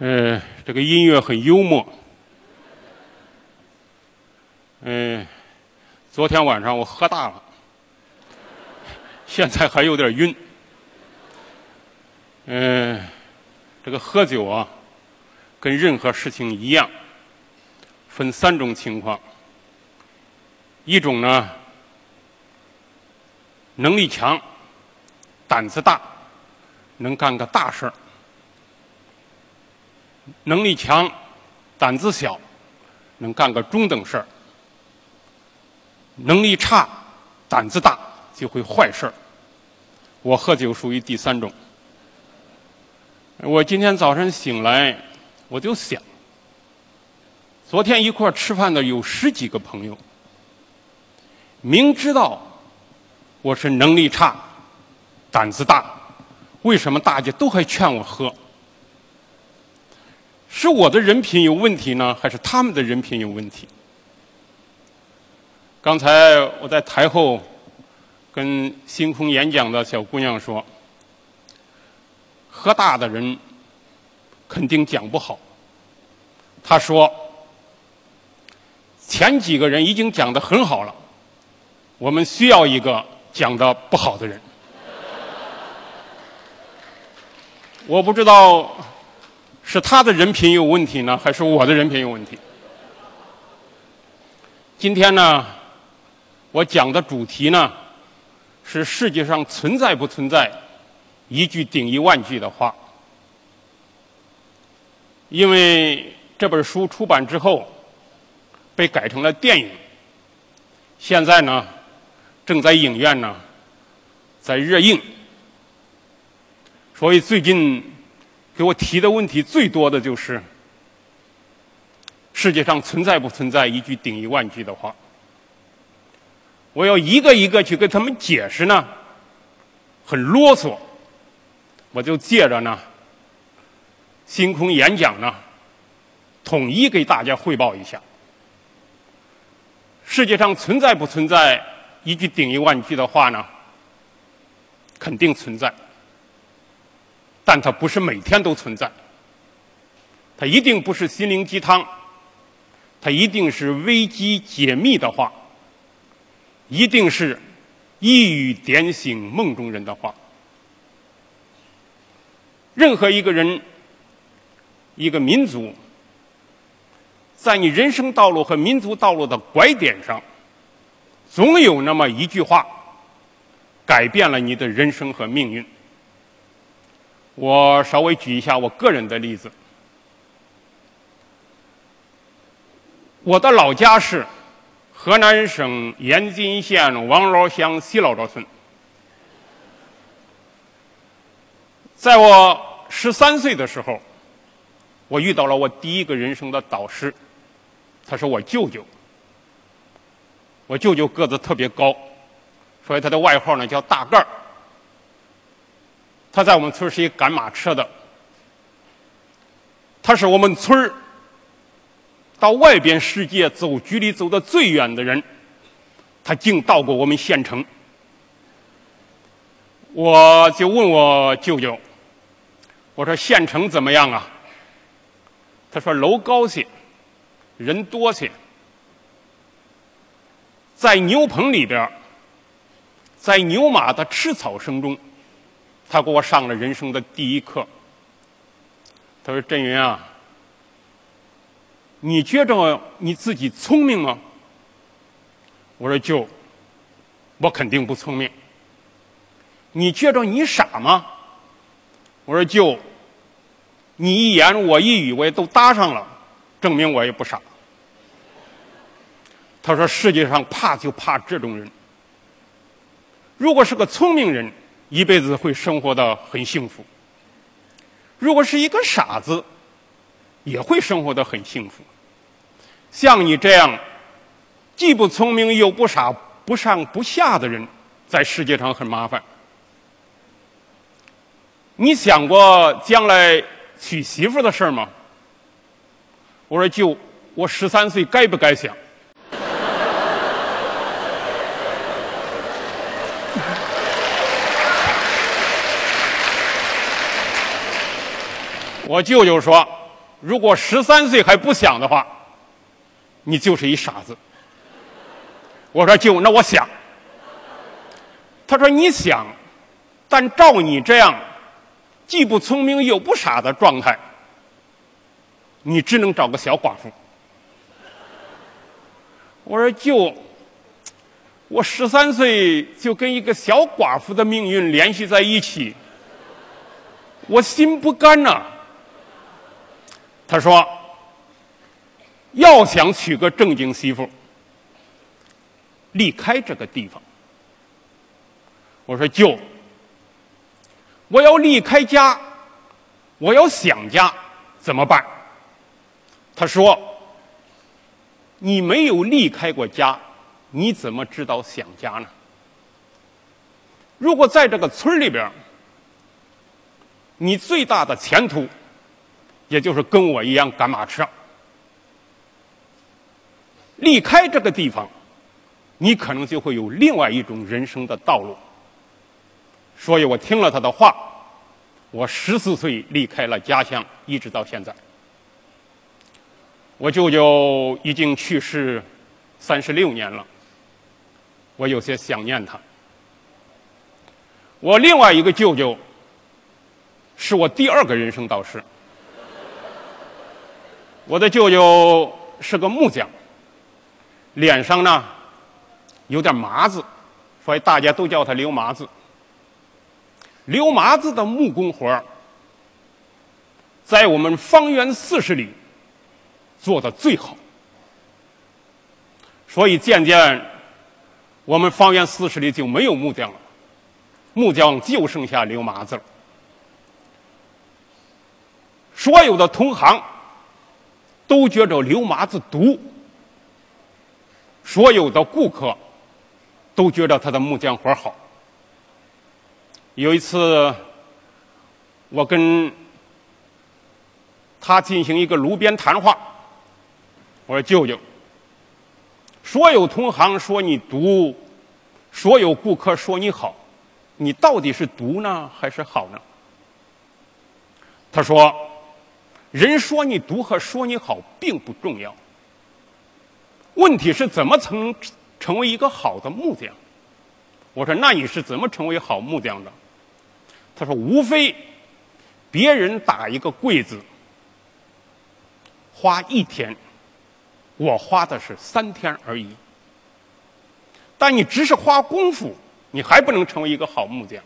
呃，这个音乐很幽默。嗯、昨天晚上我喝大了，现在还有点晕。嗯、这个喝酒啊，跟任何事情一样，分三种情况。一种呢，能力强，胆子大，能干个大事儿；能力强，胆子小，能干个中等事儿；能力差，胆子大，就会坏事儿。我喝酒属于第三种。我今天早晨醒来，我就想，昨天一块儿吃饭的有十几个朋友，明知道我是能力差、胆子大，为什么大家都还劝我喝？是我的人品有问题呢，还是他们的人品有问题？刚才我在台后跟星空演讲的小姑娘说，喝大的人肯定讲不好。她说，前几个人已经讲得很好了，我们需要一个讲得不好的人。我不知道是他的人品有问题呢，还是我的人品有问题。今天呢，我讲的主题呢，是世界上存在不存在一句顶一万句的话。因为这本书出版之后，被改成了电影，现在呢，正在影院呢，在热映。所以最近给我提的问题最多的就是：世界上存在不存在一句顶一万句的话？我要一个一个去跟他们解释呢，很啰嗦。我就借着呢，星空演讲呢，统一给大家汇报一下：世界上存在不存在一句顶一万句的话呢？肯定存在。但它不是每天都存在，它一定不是心灵鸡汤，它一定是危机解密的话，一定是一语点醒梦中人的话。任何一个人、一个民族，在你人生道路和民族道路的拐点上，总有那么一句话，改变了你的人生和命运。我稍微举一下我个人的例子。我的老家是河南省延津县王楼乡西老赵村。在我十三岁的时候，我遇到了我第一个人生的导师，他是我舅舅。我舅舅个子特别高，所以他的外号呢叫大个儿。他在我们村是一赶马车的，他是我们村儿到外边世界走距离走的最远的人，他竟到过我们县城。我就问我舅舅，我说县城怎么样啊？他说楼高些，人多些，在牛棚里边，在牛马的吃草声中。他给我上了人生的第一课。他说：“振云啊，你觉着你自己聪明吗？”我说：“舅，我肯定不聪明。”你觉着你傻吗？我说：“舅，你一言我一语，我也都搭上了，证明我也不傻。”他说：“世界上怕就怕这种人。如果是个聪明人。”一辈子会生活的很幸福。如果是一个傻子，也会生活的很幸福。像你这样既不聪明又不傻、不上不下的人，在世界上很麻烦。你想过将来娶媳妇的事吗？我说舅，我十三岁该不该想？我舅舅说：“如果十三岁还不想的话，你就是一傻子。”我说：“舅，那我想。”他说：“你想，但照你这样既不聪明又不傻的状态，你只能找个小寡妇。”我说：“舅，我十三岁就跟一个小寡妇的命运联系在一起，我心不甘呐。”他说：“要想娶个正经媳妇，离开这个地方。”我说：“舅，我要离开家，我要想家，怎么办？”他说：“你没有离开过家，你怎么知道想家呢？如果在这个村里边，你最大的前途。”也就是跟我一样赶马车，离开这个地方，你可能就会有另外一种人生的道路。所以我听了他的话，我十四岁离开了家乡，一直到现在。我舅舅已经去世三十六年了，我有些想念他。我另外一个舅舅，是我第二个人生导师。我的舅舅是个木匠，脸上呢有点麻子，所以大家都叫他刘麻子。刘麻子的木工活在我们方圆四十里做的最好，所以渐渐我们方圆四十里就没有木匠了，木匠就剩下刘麻子了。所有的同行。都觉着刘麻子毒，所有的顾客都觉着他的木匠活好。有一次，我跟他进行一个炉边谈话，我说：“舅舅，所有同行说你毒，所有顾客说你好，你到底是毒呢，还是好呢？”他说。人说你毒和说你好并不重要，问题是怎么成成为一个好的木匠？我说那你是怎么成为好木匠的？他说无非别人打一个柜子花一天，我花的是三天而已。但你只是花功夫，你还不能成为一个好木匠。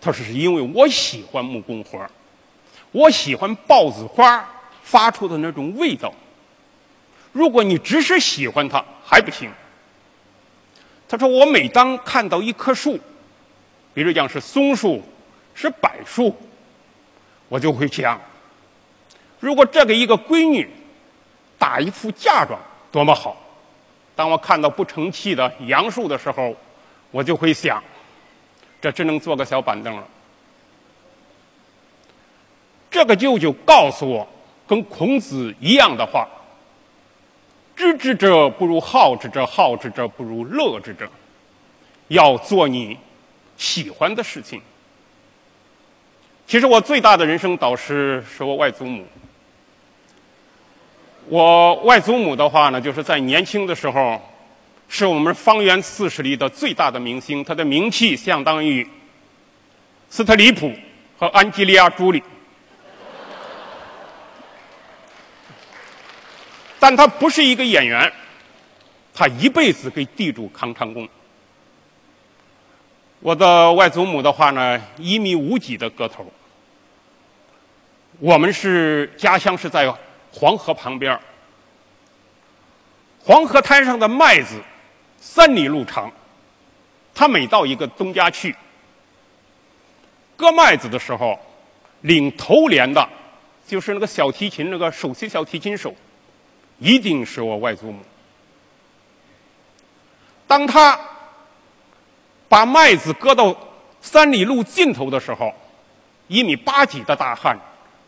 他说是因为我喜欢木工活儿。我喜欢豹子花发出的那种味道。如果你只是喜欢它还不行。他说：“我每当看到一棵树，比如讲是松树、是柏树，我就会想，如果这个一个闺女打一副嫁妆多么好。当我看到不成器的杨树的时候，我就会想，这只能做个小板凳了。”这个舅舅告诉我，跟孔子一样的话：“知之者不如好之者，好之者不如乐之者。”要做你喜欢的事情。其实我最大的人生导师是我外祖母。我外祖母的话呢，就是在年轻的时候，是我们方圆四十里的最大的明星，她的名气相当于斯特里普和安吉丽亚·朱莉。但他不是一个演员，他一辈子给地主扛长工。我的外祖母的话呢，一米五几的个头。我们是家乡是在黄河旁边黄河滩上的麦子三里路长，他每到一个东家去割麦子的时候，领头连的，就是那个小提琴那个首席小提琴手。一定是我外祖母。当他把麦子割到三里路尽头的时候，一米八几的大汉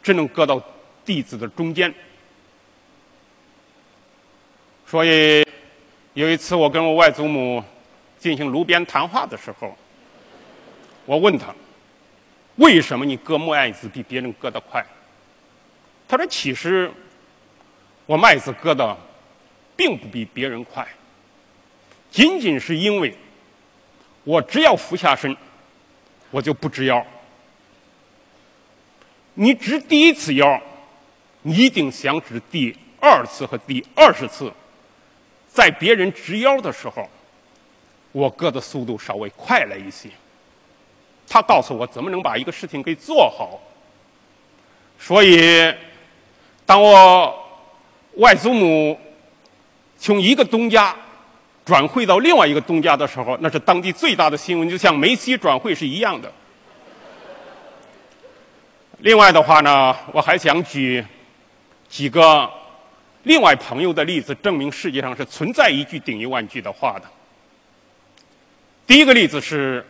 只能割到弟子的中间。所以有一次我跟我外祖母进行炉边谈话的时候，我问他：“为什么你割麦子比别人割得快？”他说：“其实我麦子割的并不比别人快，仅仅是因为我只要俯下身，我就不直腰。你直第一次腰，你一定想直第二次和第二十次。在别人直腰的时候，我割的速度稍微快了一些。他告诉我怎么能把一个事情给做好。所以，当我外祖母从一个东家转会到另外一个东家的时候，那是当地最大的新闻，就像梅西转会是一样的。另外的话呢，我还想举几个另外朋友的例子，证明世界上是存在一句顶一万句的话的。第一个例子是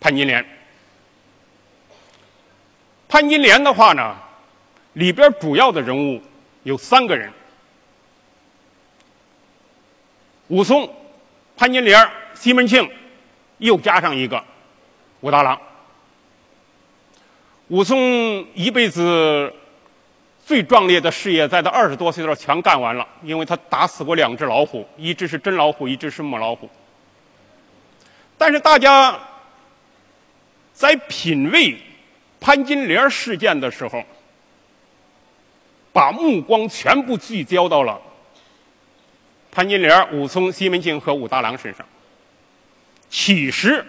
潘金莲。潘金莲的话呢，里边主要的人物有三个人：武松、潘金莲、西门庆，又加上一个武大郎。武松一辈子最壮烈的事业，在他二十多岁的时候全干完了，因为他打死过两只老虎，一只是真老虎，一只是母老虎。但是大家在品味潘金莲事件的时候，把目光全部聚焦到了潘金莲、武松、西门庆和武大郎身上。其实，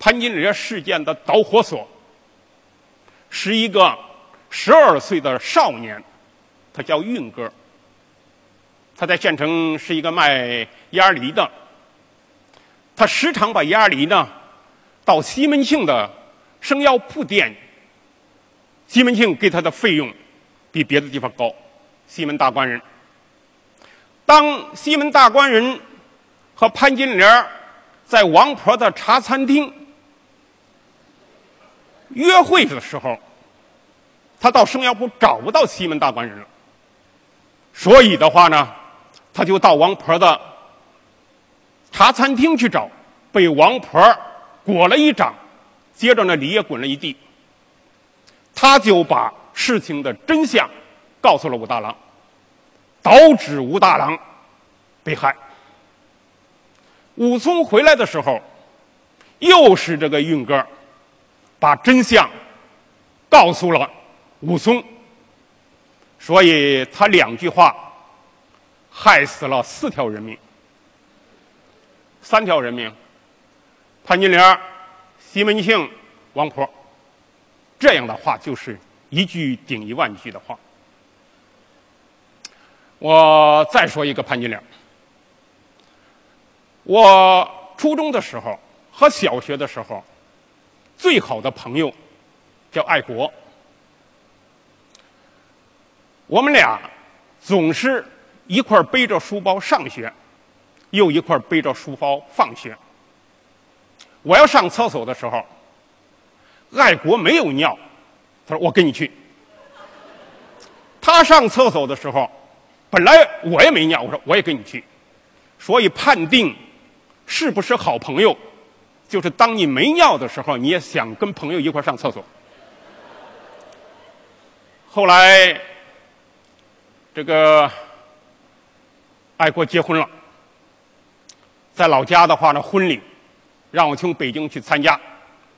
潘金莲事件的导火索。是一个十二岁的少年，他叫运哥。他在县城是一个卖鸭梨的。他时常把鸭梨呢到西门庆的生药铺店。西门庆给他的费用比别的地方高。西门大官人。当西门大官人和潘金莲在王婆的茶餐厅。约会的时候，他到生药铺找不到西门大官人了，所以的话呢，他就到王婆的茶餐厅去找，被王婆裹了一掌，接着呢，梨也滚了一地。他就把事情的真相告诉了武大郎，导致武大郎被害。武松回来的时候，又是这个运哥。把真相告诉了武松，所以他两句话害死了四条人命，三条人命：潘金莲、西门庆、王婆。这样的话就是一句顶一万句的话。我再说一个潘金莲。我初中的时候和小学的时候。最好的朋友叫爱国，我们俩总是一块背着书包上学，又一块背着书包放学。我要上厕所的时候，爱国没有尿，他说：“我跟你去。”他上厕所的时候，本来我也没尿，我说：“我也跟你去。”所以判定是不是好朋友。就是当你没尿的时候，你也想跟朋友一块上厕所。后来，这个爱国结婚了，在老家的话呢，婚礼让我从北京去参加，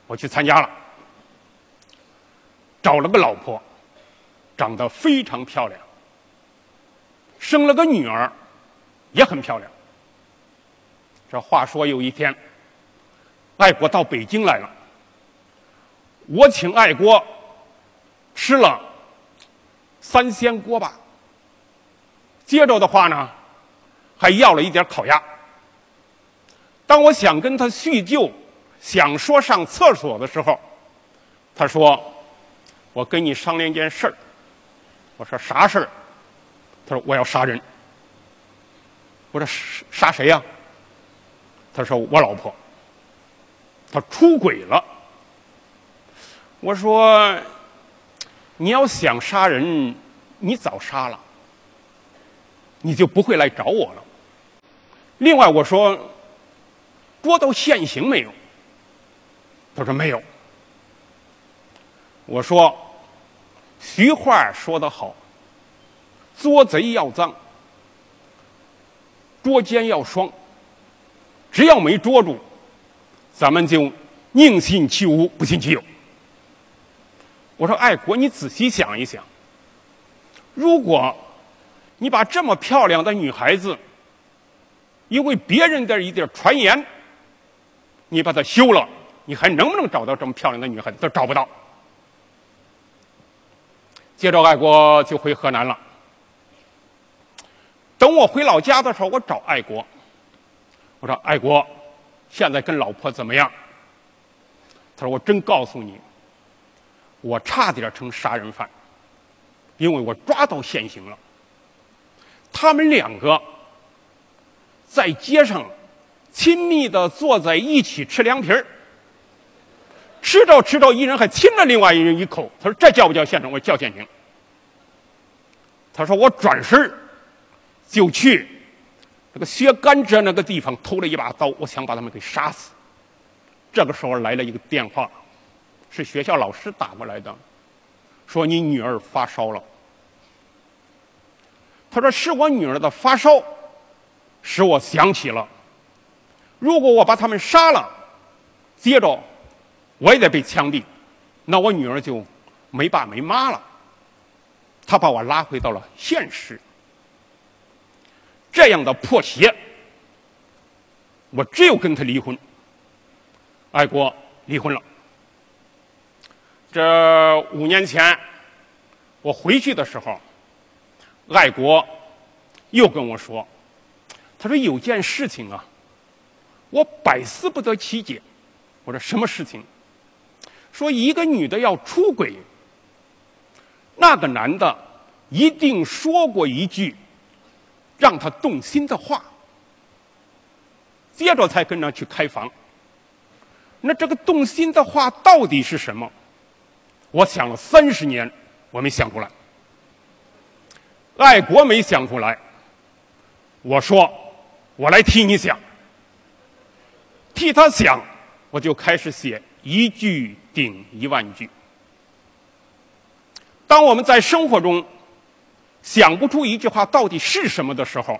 我去参加了，找了个老婆，长得非常漂亮，生了个女儿，也很漂亮。这话说有一天。爱国到北京来了，我请爱国吃了三鲜锅巴，接着的话呢，还要了一点烤鸭。当我想跟他叙旧，想说上厕所的时候，他说：“我跟你商量一件事儿。”我说：“啥事儿？”他说：“我要杀人。”我说：“杀谁呀？”他说：“我老婆。”他出轨了。我说：“你要想杀人，你早杀了，你就不会来找我了。”另外我说：“捉到现行没有？”他说：“没有。”我说：“徐话说得好，捉贼要赃，捉奸要双。只要没捉住，咱们就宁信其无，不信其有。我说爱国，你仔细想一想，如果你把这么漂亮的女孩子，因为别人的一点传言，你把她休了，你还能不能找到这么漂亮的女孩子？都找不到。接着，爱国就回河南了。等我回老家的时候，我找爱国，我说：“爱国，现在跟老婆怎么样？”他说：“我真告诉你，我差点成杀人犯，因为我抓到现行了。他们两个在街上亲密的坐在一起吃凉皮儿，吃着吃着，一人还亲了另外一人一口。他说：‘这叫不叫现成？’我说：‘叫现行。’他说：‘我转身。’”就去这个薛甘蔗那个地方偷了一把刀，我想把他们给杀死。这个时候来了一个电话，是学校老师打过来的，说你女儿发烧了。他说是我女儿的发烧，使我想起了，如果我把他们杀了，接着我也得被枪毙，那我女儿就没爸没妈了。他把我拉回到了现实。这样的破鞋，我只有跟他离婚。爱国离婚了。这五年前我回去的时候，爱国又跟我说：“他说有件事情啊，我百思不得其解。”我说：“什么事情？”说一个女的要出轨，那个男的一定说过一句。让他动心的话，接着才跟着去开房。那这个动心的话到底是什么？我想了三十年，我没想出来。爱国没想出来，我说我来替你想，替他想，我就开始写一句顶一万句。当我们在生活中。想不出一句话到底是什么的时候，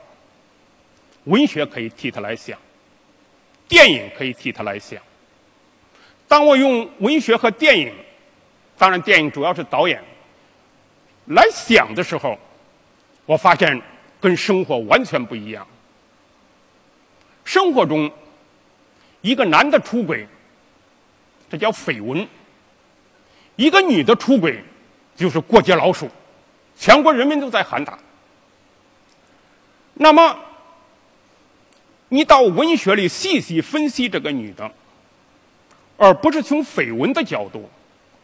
文学可以替他来想，电影可以替他来想。当我用文学和电影，当然电影主要是导演来想的时候，我发现跟生活完全不一样。生活中，一个男的出轨，这叫绯闻；一个女的出轨，就是过街老鼠。全国人民都在喊打。那么，你到文学里细细分析这个女的，而不是从绯闻的角度，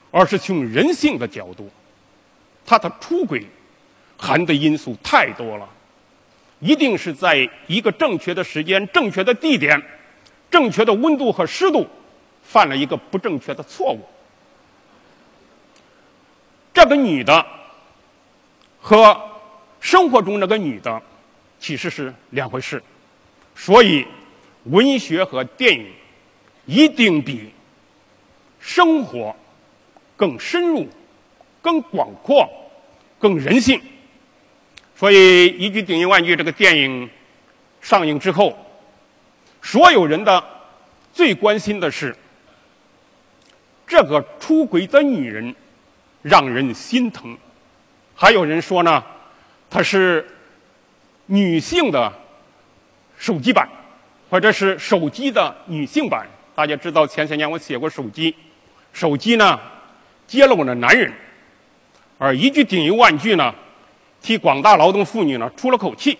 而是从人性的角度，她的出轨含的因素太多了，一定是在一个正确的时间、正确的地点、正确的温度和湿度，犯了一个不正确的错误。这个女的。和生活中那个女的其实是两回事，所以文学和电影一定比生活更深入、更广阔、更人性。所以一句顶一万句，这个电影上映之后，所有人的最关心的是这个出轨的女人让人心疼。还有人说呢，它是女性的手机版，或者是手机的女性版。大家知道前些年我写过手机，手机呢揭露了男人，而一句顶一万句呢，替广大劳动妇女呢出了口气。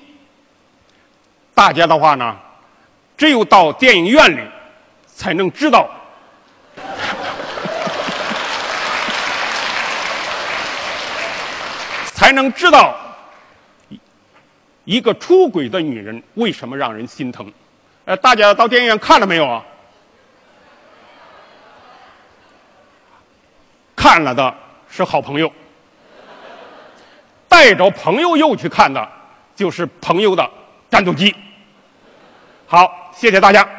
大家的话呢，只有到电影院里才能知道。才能知道一个出轨的女人为什么让人心疼。呃，大家到电影院看了没有啊？看了的是好朋友，带着朋友又去看的，就是朋友的战斗机。好，谢谢大家。